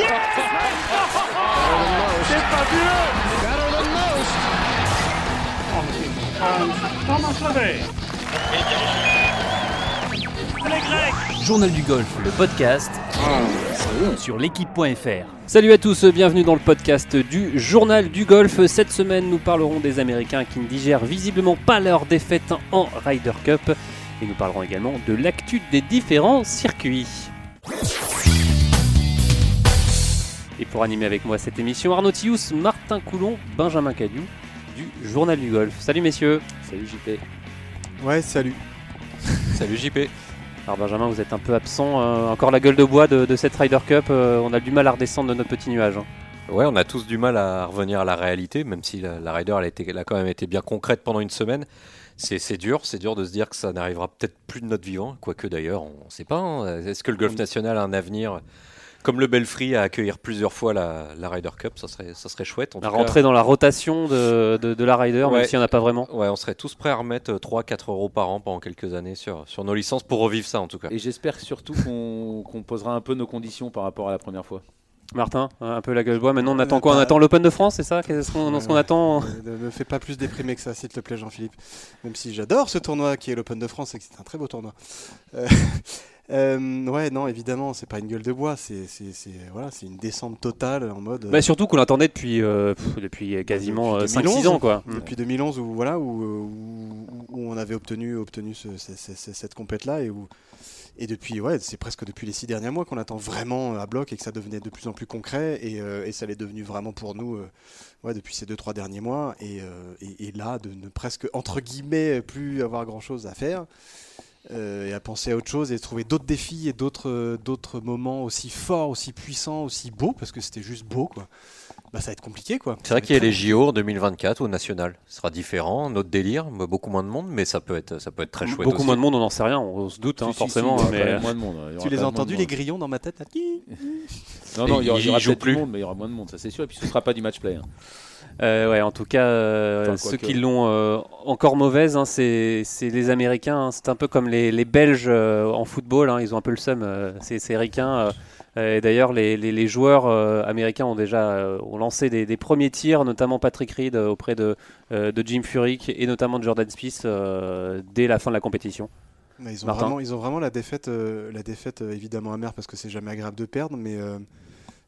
C'est fabuleux Journal du golf, le podcast sur l'équipe.fr. Salut à tous, bienvenue dans le podcast du Journal du golf. Cette semaine, nous parlerons des Américains qui ne digèrent visiblement pas leur défaite en Ryder Cup. Et nous parlerons également de l'actu des différents circuits. Et pour animer avec moi cette émission, Arnaud Thius, Martin Coulon, Benjamin Cadieu du Journal du Golf. Salut messieurs. Salut JP. Ouais, salut. Salut JP. Alors Benjamin, vous êtes un peu absent. euh, encore la gueule de bois de, de cette Ryder Cup. euh, on a du mal à redescendre de notre petit nuage. hein. Ouais, on a tous du mal à revenir à la réalité, même si la, la Ryder elle a, été- elle a quand même été bien concrète pendant une semaine. C'est c'est dur, c'est dur de se dire que ça n'arrivera peut-être plus de notre vivant, quoique d'ailleurs, on ne sait pas. hein. Est-ce que le golf national a un avenir comme le Belfry à accueillir plusieurs fois la, la Ryder Cup Ça serait, ça serait chouette. En À tout cas. rentrer dans la rotation de, de- de la Ryder, même Ouais. s'il n'y en a pas vraiment. Ouais, on serait tous prêts à remettre 3-4 euros par an pendant quelques années sur, sur nos licences pour revivre ça en tout cas. Et j'espère surtout qu'on qu'on posera un peu nos conditions par rapport à la première fois. Martin, un peu la gueule de bois. Maintenant, on attend Euh, quoi On bah- attend l'Open de France, c'est ça Qu'est-ce qu'on Ouais, ouais. attend Ne me fais pas plus déprimer que ça, s'il te plaît, Jean-Philippe. Même si j'adore ce tournoi qui est l'Open de France et que c'est un très beau tournoi. Euh, euh, ouais, non, évidemment, c'est pas une gueule de bois, c'est voilà, une descente totale en mode. bah, Surtout qu'on l'attendait depuis, euh, pff, depuis quasiment Depuis 5-6 2011, ans. quoi. depuis 2011 où voilà où, où- où on avait obtenu obtenu ce- ce- ce- ce- cette compète là et où et depuis ouais c'est presque depuis les six derniers mois qu'on attend vraiment à bloc et que ça devenait de plus en plus concret et, euh, ça l'est devenu vraiment pour nous euh, depuis ces deux trois derniers mois et, euh, et- et là de ne presque entre guillemets plus avoir grand chose à faire euh, et à penser à autre chose et trouver d'autres défis et d'autres euh, d'autres moments aussi forts aussi puissants aussi beaux parce que c'était juste beau quoi bah ça va être compliqué quoi C'est vrai qu'il y a les JO en 2024 au national. Ce sera différent, notre délire, beaucoup moins de monde, mais ça peut être, ça peut être très chouette. Beaucoup aussi. moins de monde, on n'en sait rien, on se doute hein, Si, forcément. si, mais... moins de monde. Tu les as entendus les grillons dans ma tête là? Non, non, il y aura, il y aura plus. monde, mais il y aura moins de monde, ça c'est sûr. Et puis ce sera pas du match play. hein. Euh, ouais, en tout cas, euh, Enfin, ceux qui l'ont euh, encore mauvaise, hein, c'est c'est les Américains. hein. C'est un peu comme les, les Belges euh, en football. hein. Ils ont un peu le seum. euh, c'est c'est ricain. euh. Euh, et D'ailleurs, les, les- les joueurs euh, américains ont déjà euh, ont lancé des, des premiers tirs, notamment Patrick Reed euh, auprès de, euh, de Jim Furyk et notamment de Jordan Spieth euh, dès la fin de la compétition. Mais ils, ont vraiment, ils ont vraiment la défaite, euh, la défaite euh, évidemment amère parce que c'est jamais agréable de perdre, mais euh,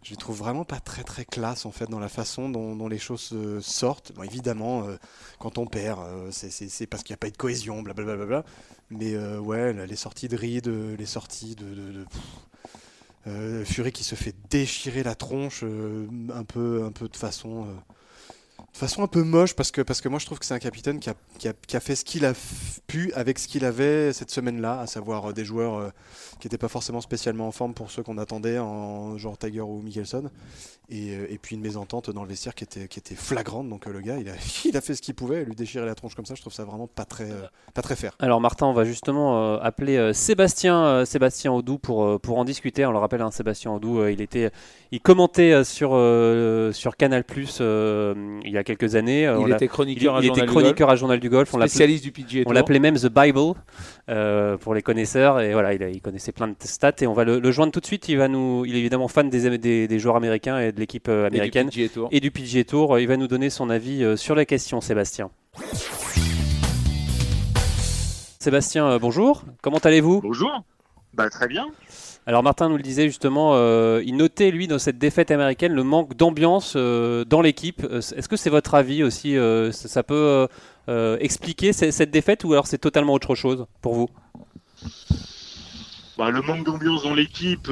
je les trouve vraiment pas très très classe en fait dans la façon dont, les choses euh, sortent. Bon, évidemment, euh, quand on perd, euh, c'est- parce qu'il n'y a pas eu de cohésion, blablabla. Bla, bla, bla. mais ouais, les sorties de euh, les sorties de, de- Fury qui se fait déchirer la tronche un peu, un peu de façon. De façon un peu moche parce que, parce que moi je trouve que c'est un capitaine qui a, qui a- qui a fait ce qu'il a pu avec ce qu'il avait cette semaine-là, à savoir euh, des joueurs euh, qui n'étaient pas forcément spécialement en forme pour ceux qu'on attendait, en genre Tiger ou Mickelson, et, euh, et puis une mésentente dans le vestiaire qui était, qui était flagrante. Donc le gars, il a, fait ce qu'il pouvait, lui déchirer la tronche comme ça, je trouve ça vraiment pas très, pas très fair. Alors Martin, on va justement appeler Sébastien, Sébastien Audou pour, pour en discuter. On le rappelle, hein, Sébastien Audou, il était, il commentait sur, sur Canal Plus il y a quelques années. Euh, on Il était il, chroniqueur à il Journal était du Golf, chroniqueur à Journal du Golf. On l'appelait- spécialiste du PGA on l'appelait même The Bible euh, pour les connaisseurs. Et voilà, il, a- il connaissait plein de stats. Et on va le, le joindre tout de suite. Il, va nous, il est évidemment fan des, des, des joueurs américains et de l'équipe euh, Et du américaine PGA Tour. et du PGA Tour. Il va nous donner son avis sur la question, Sébastien. Sébastien, bonjour. Comment allez-vous? Bonjour. Bah très bien. Alors Martin nous le disait justement, euh, il notait lui dans cette défaite américaine le manque d'ambiance euh, dans l'équipe. Euh, Est-ce que c'est votre avis aussi ça, peut expliquer ce- cette défaite ou alors c'est totalement autre chose pour vous? Bah, le manque d'ambiance dans l'équipe,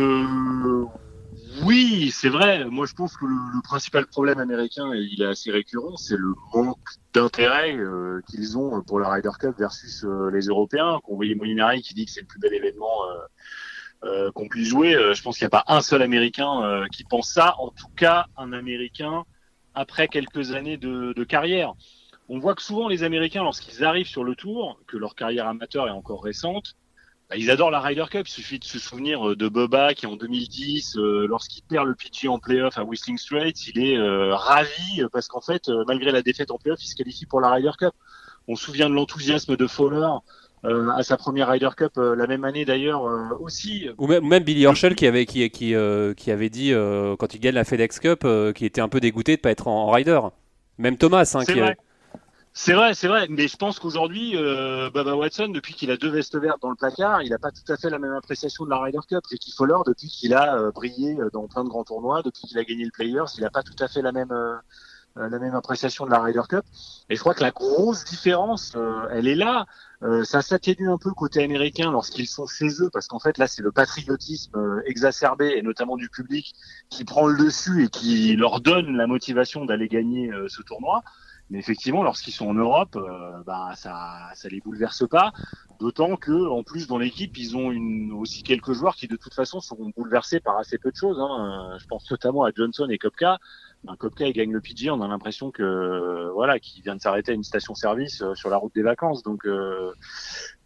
oui, c'est vrai. Moi, je pense que le, principal problème américain, et il est assez récurrent, c'est le manque d'intérêt qu'ils ont pour la Ryder Cup versus les Européens. Qu'on voyait Molinari qui dit que c'est le plus bel événement euh, qu'on puisse jouer. Euh, je pense qu'il n'y a pas un seul Américain euh, qui pense ça. En tout cas, un Américain après quelques années de, de carrière. On voit que souvent les Américains, lorsqu'ils arrivent sur le tour, que leur carrière amateur est encore récente, bah, ils adorent la Ryder Cup. Il suffit de se souvenir euh, de Bubba qui en 2010, euh, lorsqu'il perd le PG en playoff à Whistling Straits, il est euh, ravi parce qu'en fait, euh, malgré la défaite en playoff, il se qualifie pour la Ryder Cup. On se souvient de l'enthousiasme de Fowler euh, à sa première Ryder Cup euh, la même année d'ailleurs euh, aussi. Ou même, Billy Horschel qui avait, qui, qui, qui avait dit quand il gagne la FedEx Cup qu'il était un peu dégoûté de ne pas être en, en rider. Même Thomas, hein, C'est vrai. C'est vrai, c'est vrai, mais je pense qu'aujourd'hui, Baba Watson, depuis qu'il a deux vestes vertes dans le placard, il n'a pas tout à fait la même appréciation de la Ryder Cup. Ricky Fowler, depuis qu'il a brillé dans plein de grands tournois, depuis qu'il a gagné le Players, il n'a pas tout à fait la même la même appréciation de la Ryder Cup. Et je crois que la grosse différence, euh, elle est là. Euh, ça s'atténue un peu côté américain lorsqu'ils sont chez eux, parce qu'en fait là, c'est le patriotisme euh, exacerbé et notamment du public qui prend le dessus et qui leur donne la motivation d'aller gagner euh, ce tournoi. Mais effectivement, lorsqu'ils sont en Europe, bah, ça, ça les bouleverse pas. D'autant que, en plus, dans l'équipe, ils ont une, aussi quelques joueurs qui, de toute façon, seront bouleversés par assez peu de choses. Hein. Je pense notamment à Johnson et Kopka. Ben, Kopka, il gagne le PG. On a l'impression que, euh, voilà, qu'il vient de s'arrêter à une station-service euh, sur la route des vacances. Donc, euh,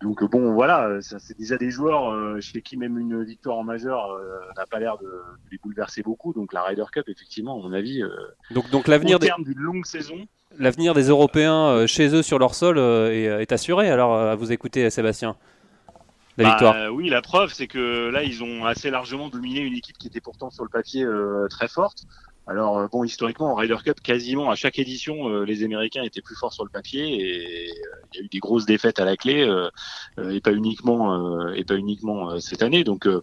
donc bon, voilà, ça, c'est déjà des joueurs euh, chez qui même une victoire en majeur euh, n'a pas l'air de, de les bouleverser beaucoup. Donc, la Ryder Cup, effectivement, à mon avis, Donc, donc l'avenir des, terme d'une longue saison. l'avenir des Européens chez eux sur leur sol est, est assuré. Alors, à vous écouter, Sébastien. La Bah, victoire. euh, oui, la preuve, c'est que là, ils ont assez largement dominé une équipe qui était pourtant sur le papier euh, très forte. Alors euh, bon, historiquement, en Ryder Cup, quasiment à chaque édition, euh, les Américains étaient plus forts sur le papier et euh, il y a eu des grosses défaites à la clé euh, euh, et pas uniquement euh, et pas uniquement euh, cette année. Donc euh,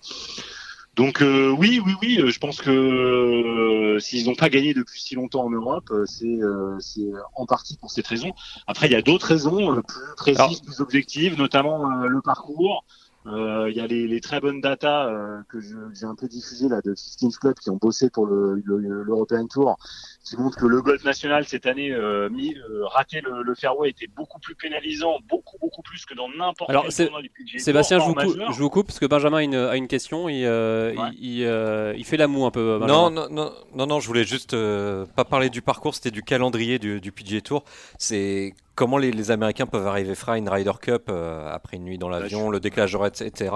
donc euh, oui, oui, oui, je pense que euh, s'ils n'ont pas gagné depuis si longtemps en Europe, c'est euh, c'est en partie pour cette raison. Après, il y a d'autres raisons euh, plus précises, Alors- plus objectives, notamment euh, le parcours. Euh, Il y a les, les très bonnes datas euh, que j'ai un peu diffusées là de 15 Club qui ont bossé pour le le- l'European Tour, qui montrent que le golf national cette année euh, mis, euh, rater le, le fairway était beaucoup plus pénalisant, beaucoup beaucoup plus que dans n'importe quel tournoi du Sébastien, je vous, coupe, je vous coupe parce que Benjamin a une, a une question. Il, euh, Ouais. il, il, euh, il fait la moue un peu. Non, non, non, non, non, je voulais juste euh, pas parler du parcours, c'était du calendrier du, du PGA Tour. C'est comment les, les Américains peuvent arriver frais à une Ryder Cup euh, après une nuit dans l'avion, le décalage horaire, etc.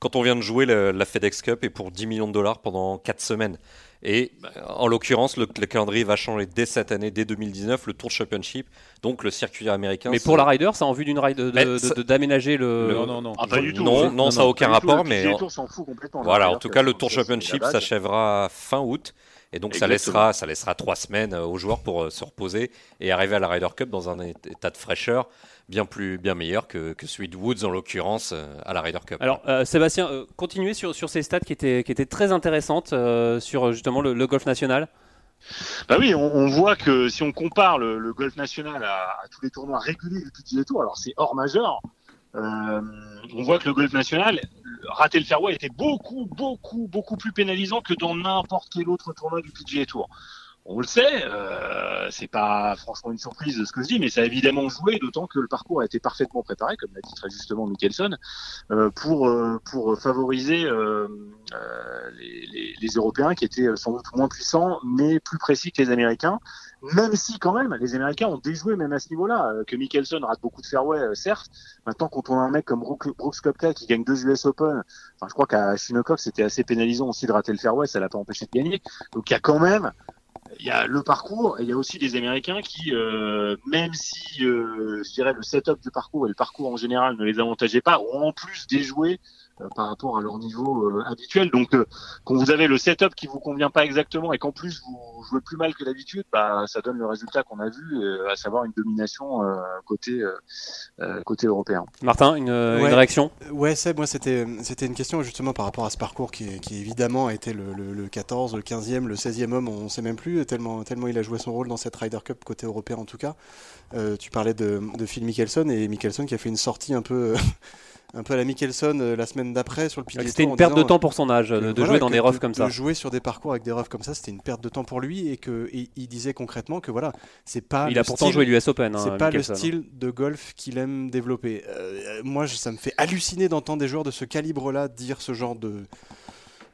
Quand on vient de jouer le- la FedEx Cup et pour 10 millions de dollars pendant 4 semaines. Et euh, en l'occurrence, le, le calendrier va changer dès cette année, dès 2019, le Tour Championship, donc le circuit américain. Mais pour la Ryder, c'est en vue d'une ride ça- d'aménager le. Non, non, non. Ah, pas du tout. Non, Je- non, ça n'a aucun tout, rapport, le mais en- s'en fout complètement. Voilà, en tout cas, le Tour ça, Championship s'achèvera fin août. Et donc, ça laissera, ça laissera trois semaines euh, aux joueurs pour euh, se reposer et arriver à la Ryder Cup dans un état de fraîcheur bien, plus, bien meilleur que, que celui de Woods, en l'occurrence, euh, à la Ryder Cup. Alors, euh, Sébastien, euh, continuez sur, sur ces stats qui étaient, qui étaient très intéressantes euh, sur justement le, le golf national. Bah oui, on, on voit que si on compare le, le golf national à, à tous les tournois réguliers du PGA Tour, alors c'est hors majeur, on voit que le golf national, rater le fairway était beaucoup, beaucoup, beaucoup plus pénalisant que dans n'importe quel autre tournoi du PGA Tour. On le sait, euh, c'est pas franchement une surprise de ce que je dis, mais ça a évidemment joué, d'autant que le parcours a été parfaitement préparé, comme l'a dit très justement Mickelson, euh, pour euh, pour favoriser euh, euh, les, les, les Européens qui étaient sans doute moins puissants, mais plus précis que les Américains. Même si quand même, les Américains ont déjoué même à ce niveau-là, euh, que Mickelson rate beaucoup de fairway, certes. Maintenant, quand on a un mec comme Brooks Koepka qui gagne deux US Open, enfin, je crois qu'à Shinnecock c'était assez pénalisant aussi de rater le fairway, ça l'a pas empêché de gagner. Donc il y a quand même il y a le parcours et il y a aussi des Américains qui, euh, même si euh, je dirais le setup du parcours et le parcours en général ne les avantageait pas, ont en plus déjoué par rapport à leur niveau euh, habituel. Donc, euh, quand vous avez le setup qui vous convient pas exactement et qu'en plus vous jouez plus mal que d'habitude, bah, ça donne le résultat qu'on a vu, euh, à savoir une domination euh, côté euh, euh, côté européen. Martin, une, euh, Ouais. une réaction Ouais, Seb, moi c'était c'était une question justement par rapport à ce parcours qui, qui évidemment a été le, le, le 14, le 15e, le 16e homme, on ne sait même plus, tellement, tellement il a joué son rôle dans cette Ryder Cup côté européen en tout cas. Euh, tu parlais de, de Phil Mickelson et Mickelson qui a fait une sortie un peu, un peu à la Mickelson euh, la semaine d'après sur le PGA C'était une perte de temps pour son âge, que de, voilà, jouer dans des roughs comme ça. De jouer sur des parcours avec des roughs comme ça, c'était une perte de temps pour lui et que et il disait concrètement que voilà, c'est pas Il a pourtant style- joué l'US Open. hein, c'est pas Mickelson. le style de golf qu'il aime développer. Euh, moi, ça me fait halluciner d'entendre des joueurs de ce calibre-là dire ce genre de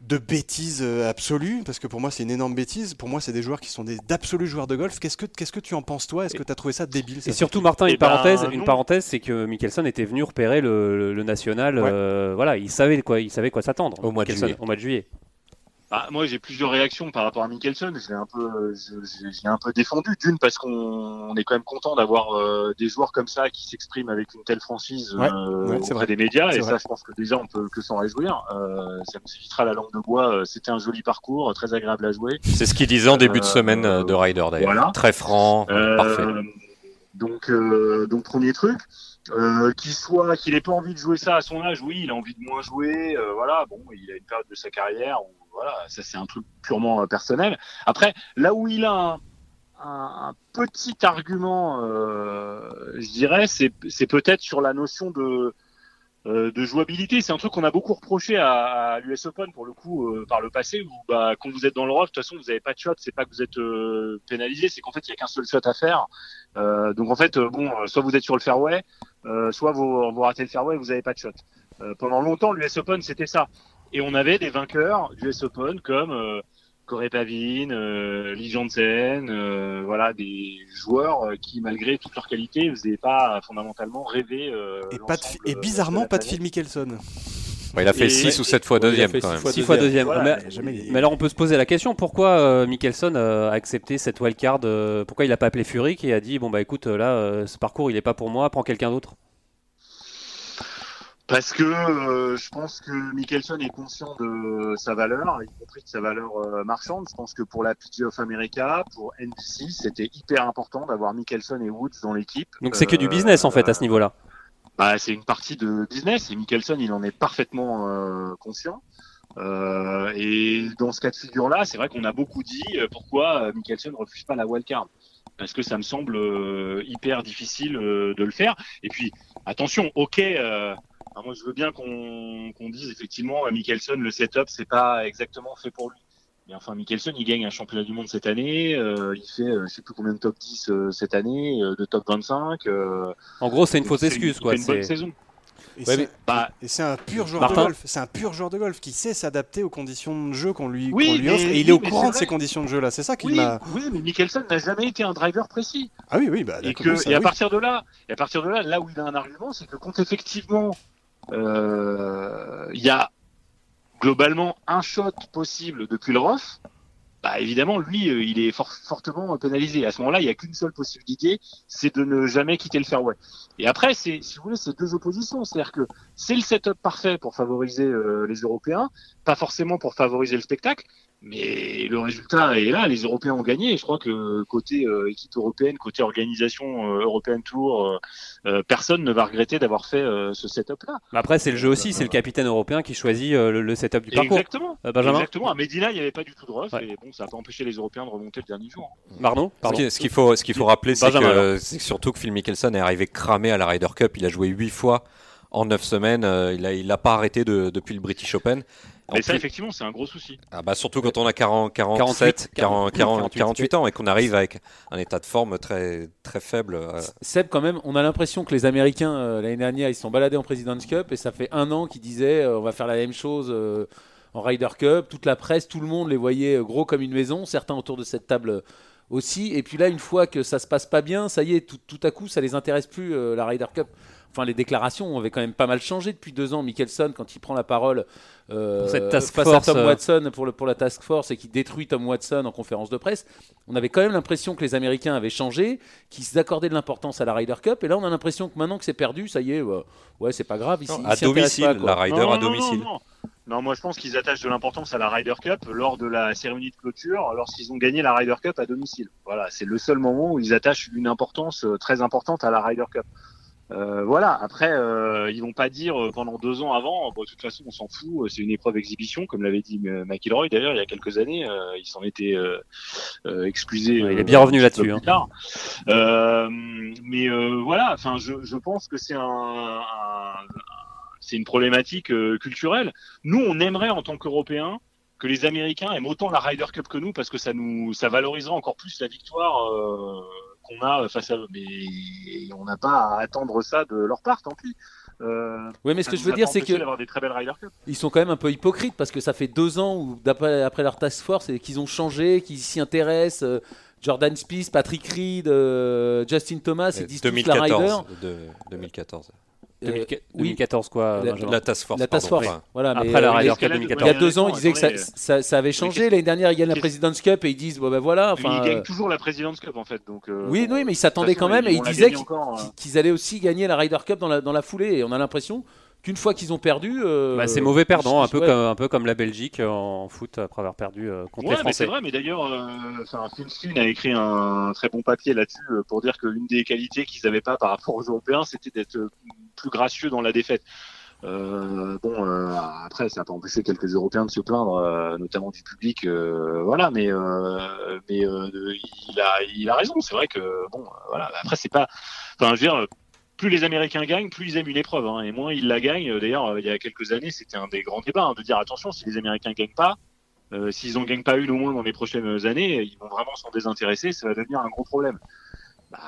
de bêtises euh, absolues, parce que pour moi c'est une énorme bêtise. Pour moi, c'est des joueurs qui sont des d'absolus joueurs de golf. Qu'est-ce que qu'est-ce que tu en penses toi? Est-ce que tu as trouvé ça débile Et surtout, Martin, une Eh ben, parenthèse, une parenthèse, c'est que Mickelson était venu repérer le, le- le national. Ouais. euh, voilà, il savait quoi, il savait quoi s'attendre. Au mois de Mickelson, juillet. Au mois de juillet. Bah, moi, j'ai plusieurs réactions par rapport à Mickelson. Je l'ai un peu, l'ai un peu défendu. D'une parce qu'on on est quand même content d'avoir euh, des joueurs comme ça qui s'expriment avec une telle franchise Ouais, euh, ouais, auprès vrai. des médias. Et vrai. ça, je pense que déjà, on peut que s'en réjouir. Euh, ça nous évitera la langue de bois. Euh, C'était un joli parcours, très agréable à jouer. C'est ce qu'il disait en début de semaine euh, de Ryder d'ailleurs. voilà. Très franc, Euh, parfait. Donc, euh, donc premier truc, euh, qu'il soit, qu'il ait pas envie de jouer ça à son âge, oui, il a envie de moins jouer, euh, voilà. Bon, il a une période de sa carrière où, voilà, ça c'est un truc purement euh, personnel. Après, là où il a un, petit argument, euh, je dirais, c'est, peut-être sur la notion de euh, de jouabilité, c'est un truc qu'on a beaucoup reproché à, l'US Open pour le coup par le passé où bah, quand vous êtes dans le rough, de toute façon vous n'avez pas de shot, c'est pas que vous êtes pénalisé, c'est qu'en fait il y a qu'un seul shot à faire. Donc en fait bon, soit vous êtes sur le fairway, soit vous, vous ratez le fairway, vous n'avez pas de shot. Pendant longtemps l'US Open c'était ça, et on avait des vainqueurs du US Open comme euh, Corey Pavin, euh, Lee Jansen, euh, voilà des joueurs euh, qui malgré toute leur qualité ne faisaient pas fondamentalement rêver. euh, Et, pas de, l'ensemble, et bizarrement, de pas de. Phil Mickelson. Ouais, il a fait et- 6 ou 7 fois deuxième fait quand six même. fois Six fois deuxième. Voilà, mais, jamais alors on peut se poser la question pourquoi euh, Mickelson euh, a accepté cette wildcard euh, Pourquoi il a pas appelé Furyk et a dit bon bah écoute là euh, ce parcours il est pas pour moi, prends quelqu'un d'autre? Parce que euh, je pense que Mickelson est conscient de sa valeur, y compris de sa valeur euh, marchande. Je pense que pour la PGA of America, pour NBC, c'était hyper important d'avoir Mickelson et Woods dans l'équipe. Donc c'est que du Euh, business en fait à ce niveau-là. Bah, c'est une partie de business et Mickelson, il en est parfaitement euh, conscient. Euh, et dans ce cas de figure-là, c'est vrai qu'on a beaucoup dit euh, pourquoi euh, Mickelson refuse pas la wildcard. Parce que ça me semble euh, hyper difficile euh, de le faire. Et puis, attention, ok, euh, alors moi je veux bien qu'on qu'on dise effectivement à Mickelson, le setup, c'est pas exactement fait pour lui. Mais enfin, Mickelson, il gagne un championnat du monde cette année, euh, il fait euh, je sais plus combien de top 10 euh, cette année, euh, de top 25. euh, En gros c'est une fausse c'est- excuse quoi. fait une bonne c'est- saison. Et Ouais, c'est- mais- Bah, et c'est un pur joueur Martin de golf. C'est un pur joueur de golf qui sait s'adapter aux conditions de jeu qu'on lui, Oui, qu'on lui mais- offre. Et il oui, est au courant c'est de ces conditions de jeu là. C'est ça qui Oui, m'a. oui, mais Mickelson n'a jamais été un driver précis. Ah oui, oui, bah Et, que, ça, et à oui. partir de là, et à partir de là, là où il a un argument, c'est que quand effectivement euh, il y a globalement un shot possible le rough, bah évidemment lui, euh, il est fort- fortement pénalisé. À ce moment-là, il n'y a qu'une seule possibilité, c'est de ne jamais quitter le fairway. Et après, c'est, si vous voulez, c'est deux oppositions, c'est-à-dire que c'est le setup parfait pour favoriser euh, les Européens, pas forcément pour favoriser le spectacle. Mais le résultat est là, les Européens ont gagné. Et je crois que côté euh, équipe européenne, côté organisation euh, européenne Tour, euh, personne ne va regretter d'avoir fait euh, ce setup-là. Mais Après c'est le jeu aussi, c'est le capitaine européen qui choisit euh, le, le setup du parcours. Exactement. Euh, Benjamin Exactement. À Medina, il n'y avait pas du tout de rough. Ouais. Et bon, ça n'a pas empêché les Européens de remonter le dernier jour. Marno Ce Pardon. Ce qu'il faut, ce qu'il faut rappeler, c'est que surtout que Phil Mickelson est arrivé cramé à la Ryder Cup. Il a joué 8 fois en 9 semaines. Euh, Il a, il a pas arrêté de- depuis le British Open. En Mais ça, plus- effectivement, c'est un gros souci. ah bah surtout quand on a 40, 47, 40, 40, 48 ans et qu'on arrive avec un état de forme très, très faible. euh, Seb, quand même, on a l'impression que les Américains, euh, l'année dernière, ils se sont baladés en President's Cup et ça fait un an qu'ils disaient euh, on va faire la même chose euh, en Ryder Cup. Toute la presse, tout le monde les voyait gros comme une maison, certains autour de cette table aussi. Et puis là, une fois que ça se passe pas bien, ça y est, tout, tout à coup, ça les intéresse plus, la Ryder Cup. Enfin, les déclarations avaient quand même pas mal changé depuis deux ans. Mickelson, quand il prend la parole euh, Pour cette task face force, à Tom euh. Watson pour, le, pour la task force et qui détruit Tom Watson en conférence de presse, on avait quand même l'impression que les Américains avaient changé, qu'ils s'accordaient de l'importance à la Ryder Cup. Et là, on a l'impression que maintenant que c'est perdu, ça y est, ouais, ouais, c'est pas grave. Ici, non, ils à domicile, pas, la Ryder Non, à non, domicile. Non, non. Non, moi je pense qu'ils attachent de l'importance à la Ryder Cup lors de la cérémonie de clôture, lorsqu'ils ont gagné la Ryder Cup à domicile. Voilà, c'est le seul moment où ils attachent une importance euh, très importante à la Ryder Cup. Euh, voilà. Après, euh, ils vont pas dire euh, pendant deux ans avant. Bon, de toute façon, on s'en fout. euh, C'est une épreuve exhibition, comme l'avait dit euh, McIlroy d'ailleurs il y a quelques années. euh, il s'en était euh, euh, excusé. Ouais, il est euh, bien revenu là-dessus. Euh, mais euh, voilà. Enfin, je, je pense que c'est un, un- c'est une problématique euh, culturelle. Nous, on aimerait en tant qu'Européens que les Américains aiment autant la Ryder Cup que nous parce que ça nous ça valorisera encore plus la victoire euh, qu'on a face à eux. Mais on n'a pas à attendre ça de leur part, tant pis. Euh, Oui, mais ce que je veux a dire, c'est que d'avoir des très belles Ryder Cup. ils sont quand même un peu hypocrites parce que ça fait deux ans où, d'après après leur task force, et qu'ils ont changé, qu'ils s'y intéressent. euh, Jordan Spieth, Patrick Reed, euh, Justin Thomas, ils disent tous la Ryder. 2014. de- 2014. Euh, 2014 quoi. La- La task force. La task pardon. force. Enfin, Voilà, Après mais, la euh, Ryder Cup l'escalade, 2014. Il y a deux ans, ils disaient que ça, ça- ça avait changé. L'année dernière, ils gagnent la President's Cup et ils disent bon ben voilà. Enfin, il gagne euh, toujours la President's Cup en fait. Donc, euh, oui, bon, oui, mais ils s'attendaient quand même et ils disaient euh. qu'ils allaient aussi gagner la Ryder Cup dans la, dans la foulée. Et on a l'impression qu'une fois qu'ils ont perdu. euh, Bah, c'est mauvais perdant, un peu, ouais. comme, un peu comme la Belgique en foot après avoir perdu euh, contre Ouais, les mais c'est Français. vrai, mais d'ailleurs, euh, enfin, Phil Flynn a écrit un très bon papier là-dessus euh, pour dire que l'une des qualités qu'ils n'avaient pas par rapport aux Européens, c'était d'être euh, plus gracieux dans la défaite. Euh, bon, euh, après, ça n'a pas empêché quelques Européens de se plaindre, euh, notamment du public, euh, voilà. Mais, euh, mais euh, il a, il a raison. C'est vrai que bon, euh, voilà. Après, c'est pas, enfin, je veux dire, plus les Américains gagnent, plus ils aiment une épreuve, hein, et moins ils la gagnent. D'ailleurs, euh, il y a quelques années, c'était un des grands débats hein, de dire attention, si les Américains gagnent pas, euh, s'ils en gagnent pas une au moins dans les prochaines années, ils vont vraiment s'en désintéresser, ça va devenir un gros problème. Bah,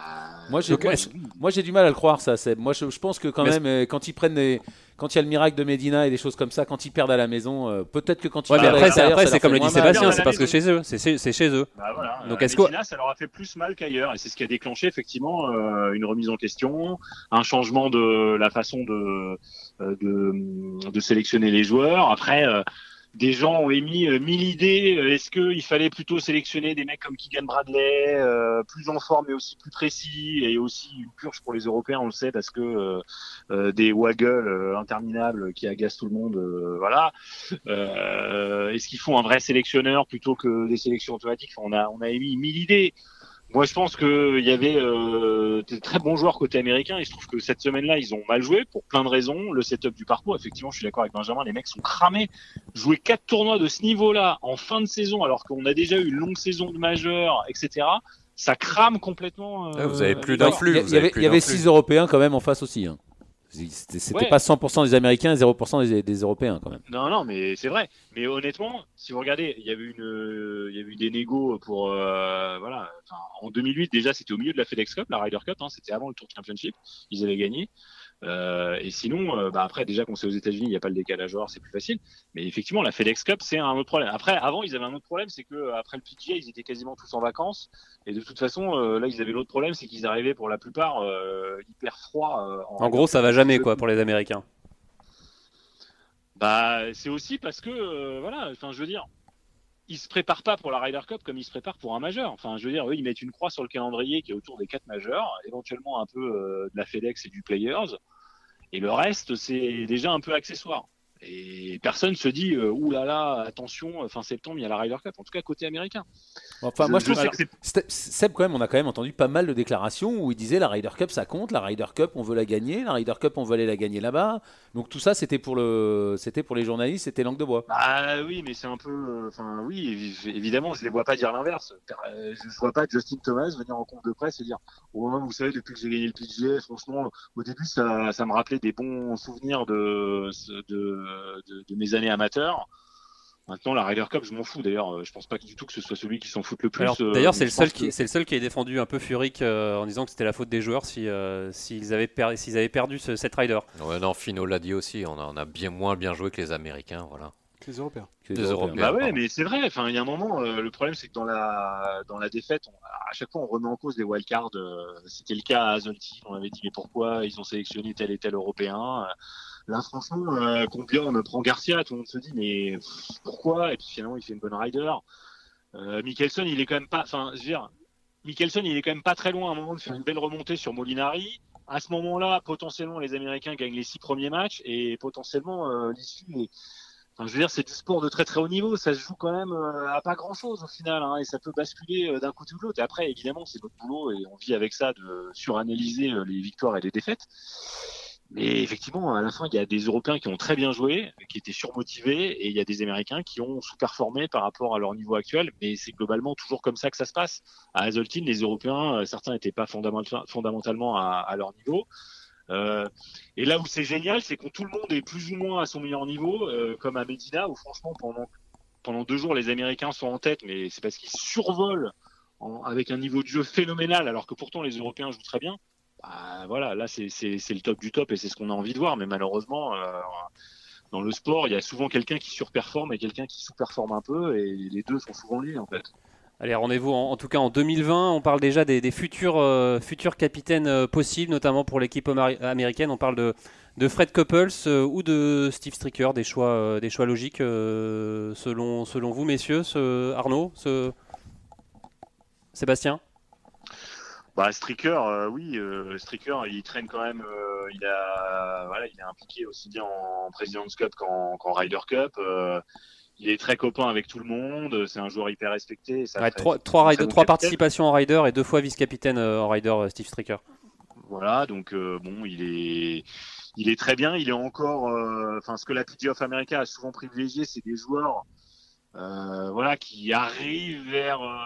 Moi, j'ai- donc, moi, est-ce- Moi, j'ai du mal à le croire, ça. Seb. Moi, je, je pense que quand Mais même, euh, quand ils prennent des- quand il y a le miracle de Medina et des choses comme ça, quand ils perdent à la maison, euh, peut-être que quand ils Ouais, mais perdent à après, c'est, l'extérieur, après, c'est comme le dit. Sébastien, c'est parce que chez eux, c'est, c'est- c'est chez eux. Bah voilà. Donc, Donc est-ce que- Medina, ça leur a fait plus mal qu'ailleurs, et c'est ce qui a déclenché effectivement euh, une remise en question, un changement de la façon de euh, de, de sélectionner les joueurs. Après, euh, des gens ont émis euh, mille idées. Euh, Est-ce qu'il fallait plutôt sélectionner des mecs comme Keegan Bradley, euh, plus en forme mais aussi plus précis, et aussi une purge pour les Européens, on le sait, parce que euh, euh, des waggles interminables qui agacent tout le monde, voilà. Est-ce qu'il faut un vrai sélectionneur plutôt que des sélections automatiques? On a on a émis mille idées. Moi, je pense qu'il y avait euh, de très bons joueurs côté américain. Il se trouve que cette semaine-là, ils ont mal joué pour plein de raisons. Le setup du parcours, effectivement, je suis d'accord avec Benjamin, les mecs sont cramés. Jouer quatre tournois de ce niveau-là en fin de saison, alors qu'on a déjà eu une longue saison de majeur, etc., ça crame complètement. euh, Ah, vous avez plus les d'un joueurs. flux. Il y, avait, avez plus il y avait d'influx. six Européens quand même en face aussi. hein. C'était Ouais. pas 100% des Américains et 0% des, des Européens quand même. Non, non, mais c'est vrai. Mais honnêtement, si vous regardez, il y avait une, il y avait eu des négos pour, euh, voilà. Enfin, en 2008 déjà, c'était au milieu de la FedEx Cup, la Ryder Cup. Hein, c'était avant le Tour Championship. Ils avaient gagné. Euh, et sinon, euh, bah après, déjà qu'on sait aux États-Unis, il n'y a pas le décalage horaire, c'est plus facile. Mais effectivement, la FedEx Cup, c'est un autre problème. Après, avant, ils avaient un autre problème, c'est que euh, après le PGA, ils étaient quasiment tous en vacances. Et de toute façon, euh, là, ils avaient l'autre problème, c'est qu'ils arrivaient pour la plupart hyper froids. euh, En gros, ça va jamais quoi pour les Américains. Bah, c'est aussi parce que, voilà, enfin, je veux dire, ils se préparent pas pour la Ryder Cup comme ils se préparent pour un majeur. Enfin, je veux dire, eux, ils mettent une croix sur le calendrier qui est autour des quatre majeurs, éventuellement un peu euh, de la FedEx et du Players, et le reste, c'est déjà un peu accessoire. Et personne se dit, euh, là, attention, fin septembre, il y a la Ryder Cup, en tout cas côté américain. Enfin, moi, je trouve que Seb, quand même, on a quand même entendu pas mal de déclarations où il disait la Ryder Cup ça compte, la Ryder Cup on veut la gagner, la Ryder Cup on veut aller la gagner là-bas. Donc tout ça c'était pour le, c'était pour les journalistes, c'était langue de bois. Bah oui, mais c'est un peu. Enfin, oui, évi- évidemment, je les vois pas dire l'inverse. Je vois pas Justin Thomas venir en conf de presse et dire Oh, vous savez, depuis que j'ai gagné le PGA, franchement, au début, ça, ça me rappelait des bons souvenirs de, de, de, de mes années amateurs. Maintenant, la Ryder Cup, je m'en fous. D'ailleurs, euh, je pense pas du tout que ce soit celui qui s'en foute le plus. Euh, d'ailleurs, c'est le seul qui, que- c'est le seul qui est défendu un peu furique euh, en disant que c'était la faute des joueurs si euh, s'ils avaient, per- s'ils avaient perdu ce- cette rider. Ouais, non, Fino l'a dit aussi. On a, on a bien moins bien joué que les Américains. Voilà. Les Européens. Que Des Européens. Bah ouais, mais c'est vrai. Enfin, il y a un moment, euh, le problème, c'est que dans la dans la défaite, on- à chaque fois, on remet en cause les wildcards. euh, C'était le cas à Zolti. On avait dit mais pourquoi ils ont sélectionné tel et tel Européen. Là, franchement, euh, combien on prend Garcia, tout le monde se dit mais pourquoi? Et puis finalement, il fait une bonne rider. Euh, il est quand même pas. Enfin, je veux dire, il est quand même pas très loin à un moment de faire une belle remontée sur Molinari. À ce moment-là, potentiellement, les Américains gagnent les six premiers matchs et potentiellement euh, l'issue est je veux dire, c'est du sport de très très haut niveau. Ça se joue quand même euh, à pas grand chose au final, hein, et ça peut basculer euh, d'un côté ou de l'autre. Et après, évidemment, c'est notre boulot et on vit avec ça de suranalyser les victoires et les défaites. Mais effectivement, à la fin, il y a des Européens qui ont très bien joué, qui étaient surmotivés, et il y a des Américains qui ont sous-performé par rapport à leur niveau actuel. Mais c'est globalement toujours comme ça que ça se passe. À Hazeltine, les Européens, euh, certains n'étaient pas fondamental- fondamentalement à, leur niveau. Euh, et là où c'est génial, c'est quand tout le monde est plus ou moins à son meilleur niveau, euh, comme à Medina, où franchement pendant deux jours les Américains sont en tête, mais c'est parce qu'ils survolent en- avec un niveau de jeu phénoménal, alors que pourtant les Européens jouent très bien. Bah, voilà, là c'est le top du top et c'est ce qu'on a envie de voir. Mais malheureusement, euh, dans le sport, il y a souvent quelqu'un qui surperforme et quelqu'un qui sous-performe un peu, et les deux sont souvent liés en fait. Allez, rendez-vous en, tout cas en 2020. On parle déjà des, futurs, euh, futurs capitaines euh, possibles, notamment pour l'équipe américaine. On parle de, de Fred Couples ou de Steve Stricker, des choix, des choix logiques selon, selon vous, messieurs, ce, Arnaud, ce... Sébastien? Bah, Stricker, euh, oui, euh, Stricker, il traîne quand même. euh, il a, voilà, il est impliqué aussi bien en President's Cup qu'en qu'en Ryder Cup. euh, il est très copain avec tout le monde. C'est un joueur hyper respecté. et ça Ouais, fait- trois, rider- participations en rider et deux fois vice-capitaine en rider, euh, Steve Stricker. Voilà, donc bon, il est, il est très bien. Il est encore, enfin, ce que la PGA of America a souvent privilégié, c'est des joueurs, voilà, qui arrivent vers euh,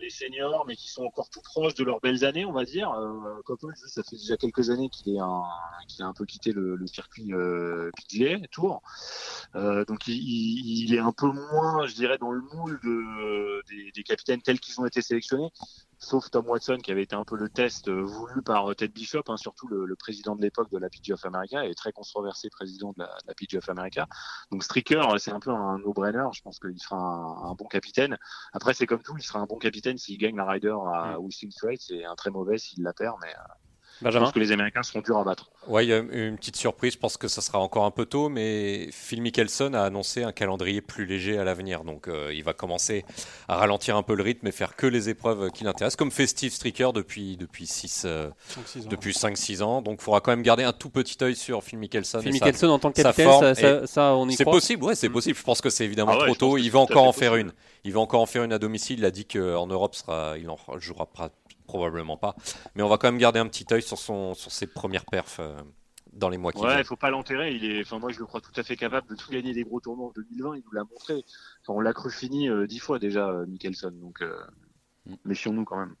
les seniors, mais qui sont encore tout proches de leurs belles années, on va dire. Euh, Coppel, ça fait déjà quelques années qu'il est un, qu'il a un peu quitté le, le circuit euh, PGA Tour. Euh, donc il, il- il est un peu moins, je dirais, dans le moule de, des, des capitaines tels qu'ils ont été sélectionnés sauf Tom Watson qui avait été un peu le test euh, voulu par euh, Ted Bishop, hein, surtout le, le président de l'époque de la PGA of America et très controversé président de la, de la PGA of America. Donc Stricker, euh, c'est un peu un no-brainer. Je pense qu'il sera un, un bon capitaine. Après, c'est comme tout, il sera un bon capitaine s'il gagne la Ryder à Whistling Straits et un très mauvais s'il la perd. Mais euh, je Benjamin pense que les Américains seront durs à battre. A une petite surprise. Je pense que ça sera encore un peu tôt, mais Phil Mickelson a annoncé un calendrier plus léger à l'avenir. Donc, euh, il va commencer à ralentir un peu le rythme et faire que les épreuves qui l'intéressent, comme fait Steve Stricker depuis depuis 6 Cinq, six ans. 5-6 ans. Donc, il faudra quand même garder un tout petit œil sur Phil Mickelson. Phil Mickelson en tant que capitaine, ça, ça- ça, on y C'est possible, ouais, c'est possible. Je pense que c'est évidemment Ah ouais, trop tôt. Il va encore en faire une. Il va encore en faire une à domicile. Il a dit qu'en Europe, sera, il en jouera pra- probablement pas. Mais on va quand même garder un petit œil sur, son, sur ses premières perfs euh, dans les mois qui Ouais, viennent. il faut pas l'enterrer. Il est, enfin moi je le crois tout à fait capable de tout gagner des gros tournois en 2020. Il nous l'a montré. Enfin, on l'a cru fini euh, dix fois déjà, euh, Mickelson. Donc euh, Mm. méfions-nous quand même.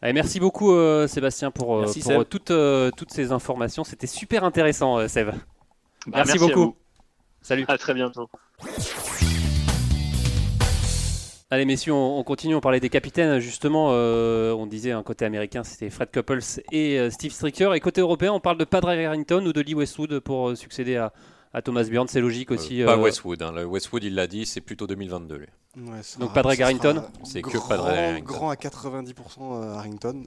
Allez, merci beaucoup euh, Sébastien pour, Merci, toutes, euh, toutes ces informations. C'était super intéressant, euh, Seb. Bah, Merci à beaucoup. Salut. À très bientôt. Allez messieurs, on, on continue, on parlait des capitaines justement, euh, on disait un côté américain c'était Fred Couples et euh, Steve Stricker, et côté européen on parle de Padre Harrington ou de Lee Westwood pour euh, succéder à, à Thomas Bjorn, c'est logique aussi. Euh, pas euh, Westwood. hein. Le Westwood, il l'a dit, c'est plutôt 2022. Lui. Ouais, Donc Padraig Harrington C'est que Padraig Harrington. Grand à 90% euh, Harrington.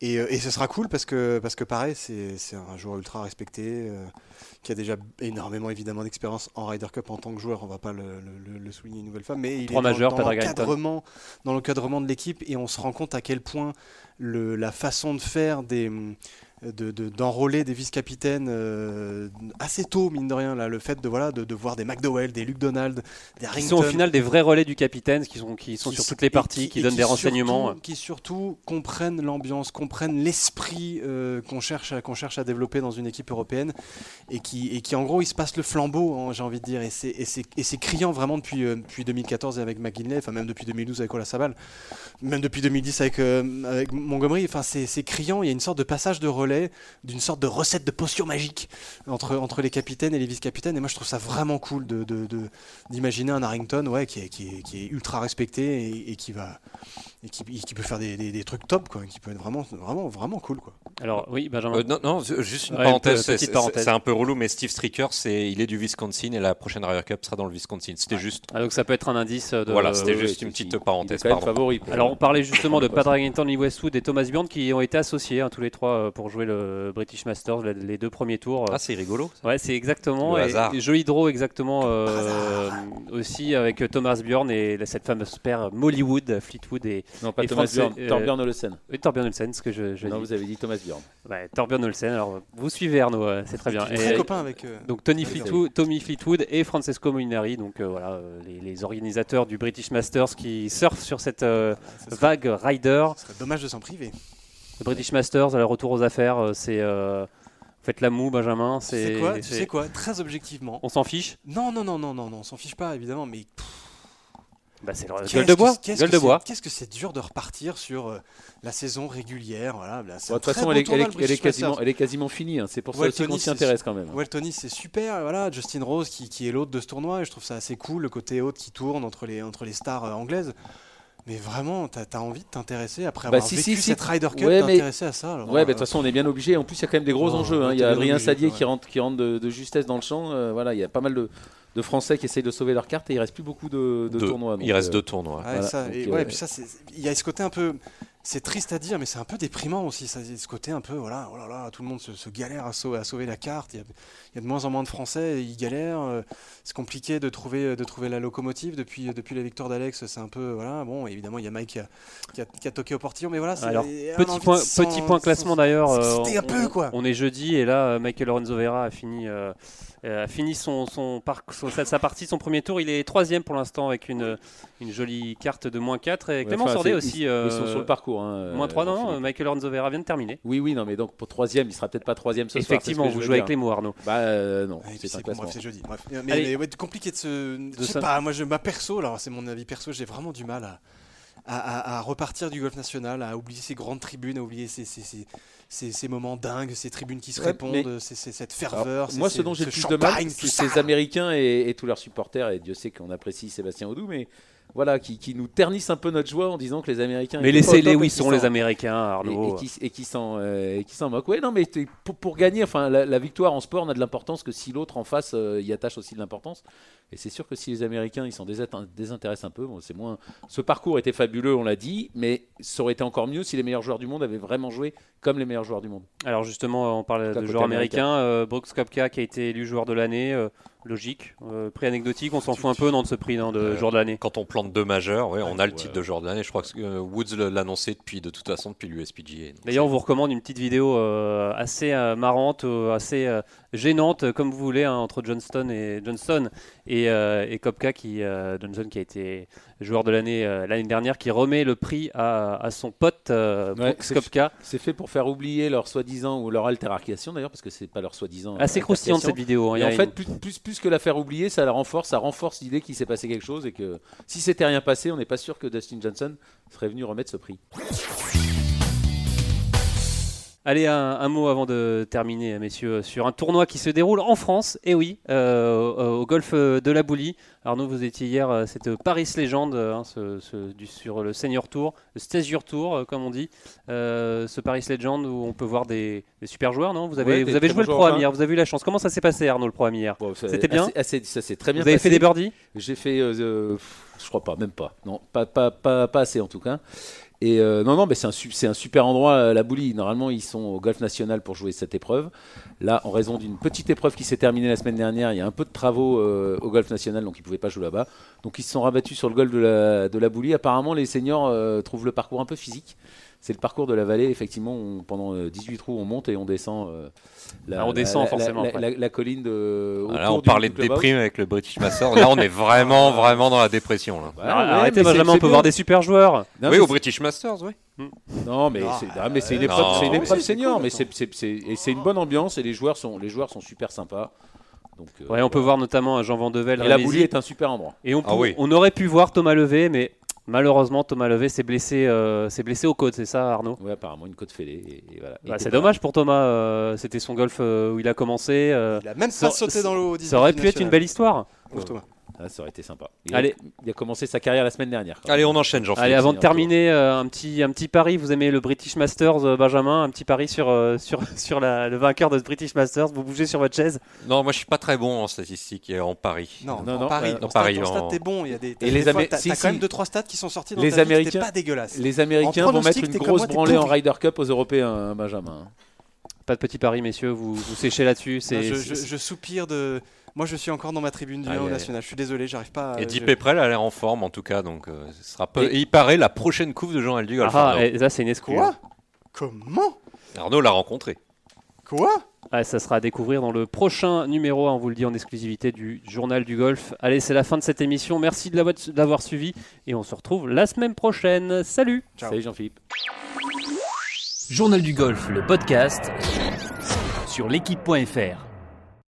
Et, et ce sera cool parce que, parce que pareil, c'est c'est un joueur ultra respecté, euh, qui a déjà énormément évidemment d'expérience en Ryder Cup en tant que joueur, on va pas le, le- le souligner une nouvelle fois, mais il Trois est dans, majeurs, dans l'encadrement dans l'encadrement de l'équipe et on se rend compte à quel point le, la façon de faire des de- de- d'enrôler des vice-capitaines euh, assez tôt mine de rien là le fait de voilà de, de voir des McDowell des Luke Donald des qui Harrington sont au final des vrais relais du capitaine, qui sont, qui sont qui sur toutes les parties, qui, donnent des surtout- renseignements. qui surtout comprennent l'ambiance, comprennent l'esprit euh, qu'on cherche, à- qu'on cherche à développer dans une équipe européenne et qui, et qui en gros, il se passe le flambeau, hein, j'ai envie de dire, et c'est, criant vraiment depuis, euh, depuis 2014 avec McGinley, enfin même depuis 2012 avec Ola Sabal, même depuis 2010 avec, avec Montgomery, enfin c'est criant, il y a une sorte de passage de relais, d'une sorte de recette de potion magique entre, entre les capitaines et les vice-capitaines, et moi je trouve ça vraiment cool de, de- de- d'imaginer un Harrington ouais, qui, est, qui, est, qui est ultra respecté et, et qui va et qui, peut faire des, des- des trucs top quoi, qui peut être vraiment vraiment vraiment cool quoi. Alors oui, Benjamin. Euh, non, non, juste une Ouais, parenthèse. c'est- un peu relou, mais Steve Stricker, c'est, il est du Wisconsin et la prochaine Ryder Cup sera dans le Wisconsin. C'était juste, Ah, donc ça peut être un indice de. voilà, c'était juste oui, une petite parenthèse. favori. Alors on parlait justement de Padraig Harrington, Lee Westwood et Thomas Bjorn qui ont été associés hein, tous les trois euh, pour jouer le British Masters les- deux premiers tours. Ah, c'est rigolo. ça. Ouais, c'est exactement. Le et- hasard. et joli draw exactement euh, aussi avec Thomas Bjorn et cette fameuse paire Mollywood, Fleetwood et, Non, pas Et Thomas Bjorn, euh, Torbjörn Olesen. et Torbjörn Olsen, ce que je, je Non, dis. vous avez dit Thomas Bjorn. Ouais, Torbjörn Olsen. Alors vous suivez Arnaud, euh, c'est très bien. Et- copain avec euh, donc Tony. Fleetwood, Tommy Fleetwood et Francesco Molinari, donc euh, voilà euh, les, les organisateurs du British Masters qui surfent sur cette euh, serait, vague rider. ça serait dommage de s'en priver. Le British Masters, le retour aux affaires, euh, c'est euh, faites la moue, Benjamin. Tu C'est sais quoi, tu c'est- sais quoi, très objectivement. On s'en fiche. Non non non non non non, on s'en fiche pas évidemment mais Bah, c'est le gueule de que- bois. qu'est-ce Gueule que de c'est- bois. Qu'est-ce que c'est dur de repartir sur euh, la saison régulière voilà, De toute façon, elle est, quasiment, elle est quasiment finie. hein. C'est pour ça aussi Tony, qu'on s'y intéresse quand même. Waltony c'est super, voilà, Justin Rose qui, qui est l'hôte de ce tournoi et je trouve ça assez cool, le côté hôte qui tourne entre les, entre les stars euh, anglaises. Mais vraiment, t'as as envie de t'intéresser après Bah, avoir si, vécu si, si. cette Ryder Cup, Ouais, mais- t'intéresser à ça. alors, Ouais, bah, de euh, toute façon, on est bien obligé. En plus, il y a quand même des gros enjeux. hein. Il y a Adrien obligé, Sadier ouais. qui rentre, qui rentre de, de justesse dans le champ. Euh, voilà, il y a pas mal de, de Français qui essayent de sauver leur carte et il reste plus beaucoup de, de tournois. donc, Il reste euh, deux tournois. Ouais, Voilà, ça, donc, et, euh, ouais, puis ça, c'est- il y a ce côté un peu c'est triste à dire, mais c'est un peu déprimant aussi. Ça, ce côté un peu, voilà, oh là là, tout le monde se, se galère à sauver, à sauver la carte. Il y, a, il y a de moins en moins de Français, ils galèrent. euh, C'est compliqué de trouver, de trouver la locomotive depuis, depuis la victoire d'Alex. C'est un peu, voilà. Bon, évidemment, il y a Mike qui a, qui a, qui a toqué au portillon, mais voilà. c'est- Alors, Petit point, petit point classement d'ailleurs. euh, on- peu, quoi. On est jeudi et là, euh, Michael Lorenzo Vera a fini, euh, euh, a fini son, son parc- son- sa, sa partie, son premier tour. Il est troisième pour l'instant avec une, une jolie carte de moins 4. Et Clément Enfin, Sordet aussi. Ils, euh, ils sont sur le parcours. hein, Moins euh, 3, non. Michael Lorenzo Vera vient de terminer. Oui, oui, non, mais donc pour troisième, il sera peut-être pas troisième ce soir. Effectivement, ce que vous je jouez avec les mots, Arnaud. Bah euh, non, Ouais, c'est un bref, c'est jeudi. Bref. Mais, mais ouais, compliqué de se. je sais pas, moi, je, ma perso, alors c'est mon avis perso, j'ai vraiment du mal à, à, à- à repartir du golf national, à oublier ces grandes tribunes, à oublier ces, ces, ces, ces- ces moments dingues, ces tribunes qui se Ouais, répondent, cette ferveur. moi, ce dont j'ai le plus de mal, c'est ces Américains et, et tous leurs supporters, et Dieu sait qu'on apprécie Sébastien Audou, mais voilà, qui, qui nous ternissent un peu notre joie en disant que les Américains. Mais laissez-les où ils sont, les Américains, Arnaud. et qui, et qui s'en euh, et qui s'en moquent. Ouais, non, mais pour, pour gagner, enfin, la, la victoire en sport n'a de l'importance que si l'autre en face euh, y attache aussi de l'importance. Et c'est sûr que si les Américains ils s'en désint- désintéressent un peu, bon, c'est moins. Ce parcours était fabuleux, on l'a dit, mais ça aurait été encore mieux si les meilleurs joueurs du monde avaient vraiment joué comme les meilleurs joueurs du monde. Alors justement, on parle de joueurs américain. américains. euh, Brooks Koepka qui a été élu joueur de l'année. Logique. Euh, prix anecdotique, on s'en fout un peu non, de ce prix non, de Euh, joueur de l'année? Quand on plante deux majeurs, ouais, on a le titre de joueur de l'année. Je crois que euh, Woods l'annonçait depuis, de toute façon, depuis l'USPGA. D'ailleurs, on vous recommande une petite vidéo euh, assez euh, marrante, euh, assez euh, gênante, comme vous voulez, hein, entre Johnston et Johnston et, euh, et Kopka, qui euh, Johnson qui a été joueur de l'année euh, l'année dernière, qui remet le prix à, à son pote euh, Ouais, Brooks c'est- fait pour faire oublier leur soi-disant ou leur altercation d'ailleurs, parce que c'est pas leur soi-disant. Assez croustillante cette vidéo. hein, il Et en fait, une- plus, plus, plus que la faire oublier, ça la renforce, ça renforce l'idée qu'il s'est passé quelque chose et que si c'était rien passé, on n'est pas sûr que Dustin Johnson serait venu remettre ce prix. Allez, un, un mot avant de terminer, messieurs, sur un tournoi qui se déroule en France, et oui, euh, au, au golf de la Boulie. Arnaud, vous étiez hier, euh, c'était Paris Légende, hein, ce- ce- du- sur le Senior Tour, le Stage Tour, euh, comme on dit. Euh, ce Paris Legend où on peut voir des, des super joueurs, non? Vous avez, Ouais, vous des avez très joué le pro hier, vous avez eu la chance. Comment ça s'est passé, Arnaud, le pro hier Bon, C'était bien? assez- Ça s'est très bien Vous avez passé. fait des birdies? J'ai fait, euh, euh, je crois pas, même pas. Non, pas, pas, pas, pas assez en tout cas. Et euh, non, non, mais c'est un, super endroit, euh, la Boulie. Normalement, ils sont au Golf National pour jouer cette épreuve. Là, en raison d'une petite épreuve qui s'est terminée la semaine dernière, il y a un peu de travaux euh, au Golf National, donc ils pouvaient pas jouer là-bas. Donc ils se sont rabattus sur le golf de la, de la Boulie. Apparemment, les seniors trouvent le parcours un peu physique. C'est le parcours de la vallée, effectivement, on- pendant euh, 18 trous, on monte et on descend. euh, la, Ah, on descend la- forcément, La, après. la- la colline de. Ah, Là, on parlait de déprime avec le British Masters. Là, on est vraiment, vraiment dans la dépression. Là. Bah, Ah, ouais, Arrêtez, Benjamin, on peut bien. voir des super joueurs. Non, oui, au British Masters, oui. Non, mais Ah, c'est ah, mais c'est une euh, épreuve, non. c'est une épreuve senior, cool, mais c'est une bonne ambiance et les joueurs sont les joueurs sont super sympas. Donc, euh, Ouais, on peut voir notamment Jean Vandevel. Et la. Boulie est un super endroit. Et on, Ah oui. on aurait pu voir Thomas Levé, mais malheureusement, Thomas Levé s'est blessé, euh, s'est blessé aux côtes, c'est ça, Arnaud? Ouais, apparemment une côte fêlée. Et, et voilà. Bah, c'est dommage pour Thomas. euh, C'était son golf euh, où il a commencé. euh, Il a même ça- pas sauté dans l'eau. au ça aurait 19e pu être une belle histoire. Pauvre Thomas. Ah, ça aurait été sympa. Il Allez. A, il a commencé sa carrière la semaine dernière. Allez, on enchaîne, Jean-Philippe. Allez, avant de terminer, euh, un petit un petit pari. Vous aimez le British Masters, euh, Benjamin? Un petit pari sur euh, sur sur la- le vainqueur de ce British Masters? Vous bougez sur votre chaise? Non, moi, je suis pas très bon en statistique et en Paris. Non, Non, non, non, Paris. euh, en Paris, en stade, en- t'es bon. Il y a des. Et les des fois, Amé- T'as si, t'as quand même si. deux trois stats qui sont sortis dans Les ta vie Américains- étaient pas dégueulasses. Les Américains En vont mettre une grosse branlée en. Ryder Cup aux Européens, hein, Benjamin. Pas de petit pari, messieurs. Vous vous séchez là-dessus. Non, C'est je, c'est- je- je soupire de. Moi, je suis encore dans ma tribune du aïe. national. Je suis désolé, j'arrive pas. à- Et je- Deep Eprel a l'air en forme, en tout cas. Donc, euh, ce sera peu- Et- et il paraît la prochaine couve de Jean Alduc. Ah, et là, c'est une exclue. Quoi? Comment? Arnaud l'a rencontré. Quoi? Ah, ça sera à découvrir dans le prochain numéro, on vous le dit en exclusivité du Journal du Golf. Allez, c'est la fin de cette émission. Merci de l'avoir- de l'avoir suivi et on se retrouve la semaine prochaine. Salut Ciao. Salut Jean-Philippe. Journal du golf, le podcast sur l'équipe.fr.